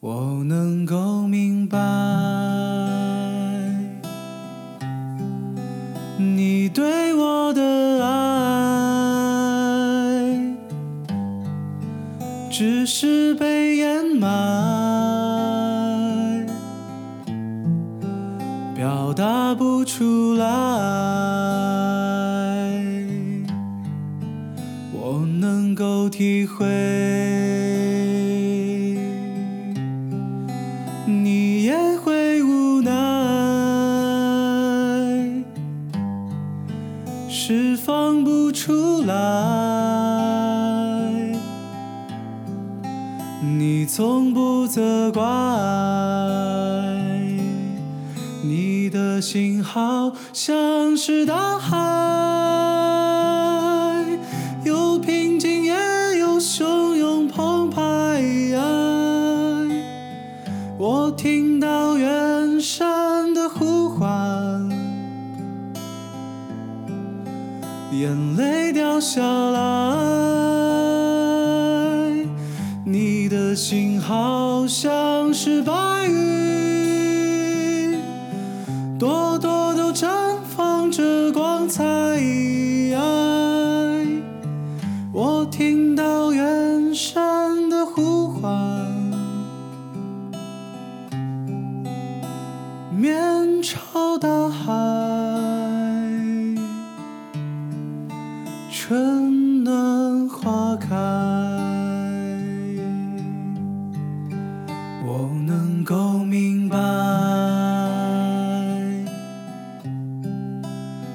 我能够明白，你对我的爱，只是被掩埋，表达不出来。我能够体会，出来。你从不责怪，你的心好像是大海，有平静也有汹涌澎湃。我听到远山眼泪掉下来，你的心好像是白云，朵朵都绽放着光彩。我听到远山的呼唤，面朝大海，春暖花开。我能够明白，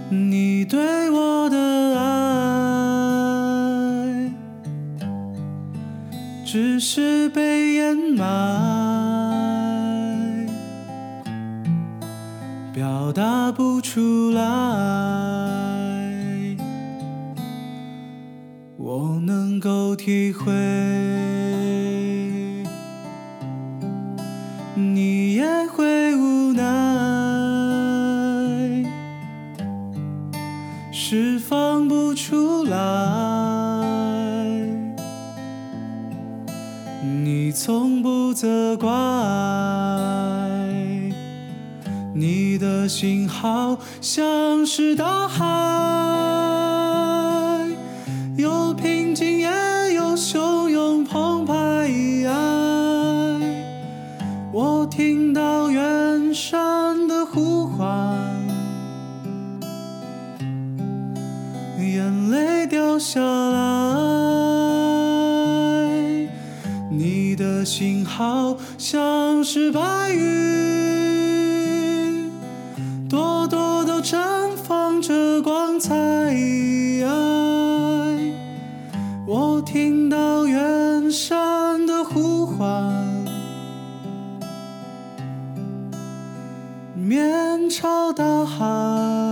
你对我的爱，只是被掩埋，表达不出来。能够体会，你也会无奈，释放不出来。你从不责怪，你的心好像是大海，听到远山的呼唤，眼泪掉下来，你的心好像是白云，面朝大海，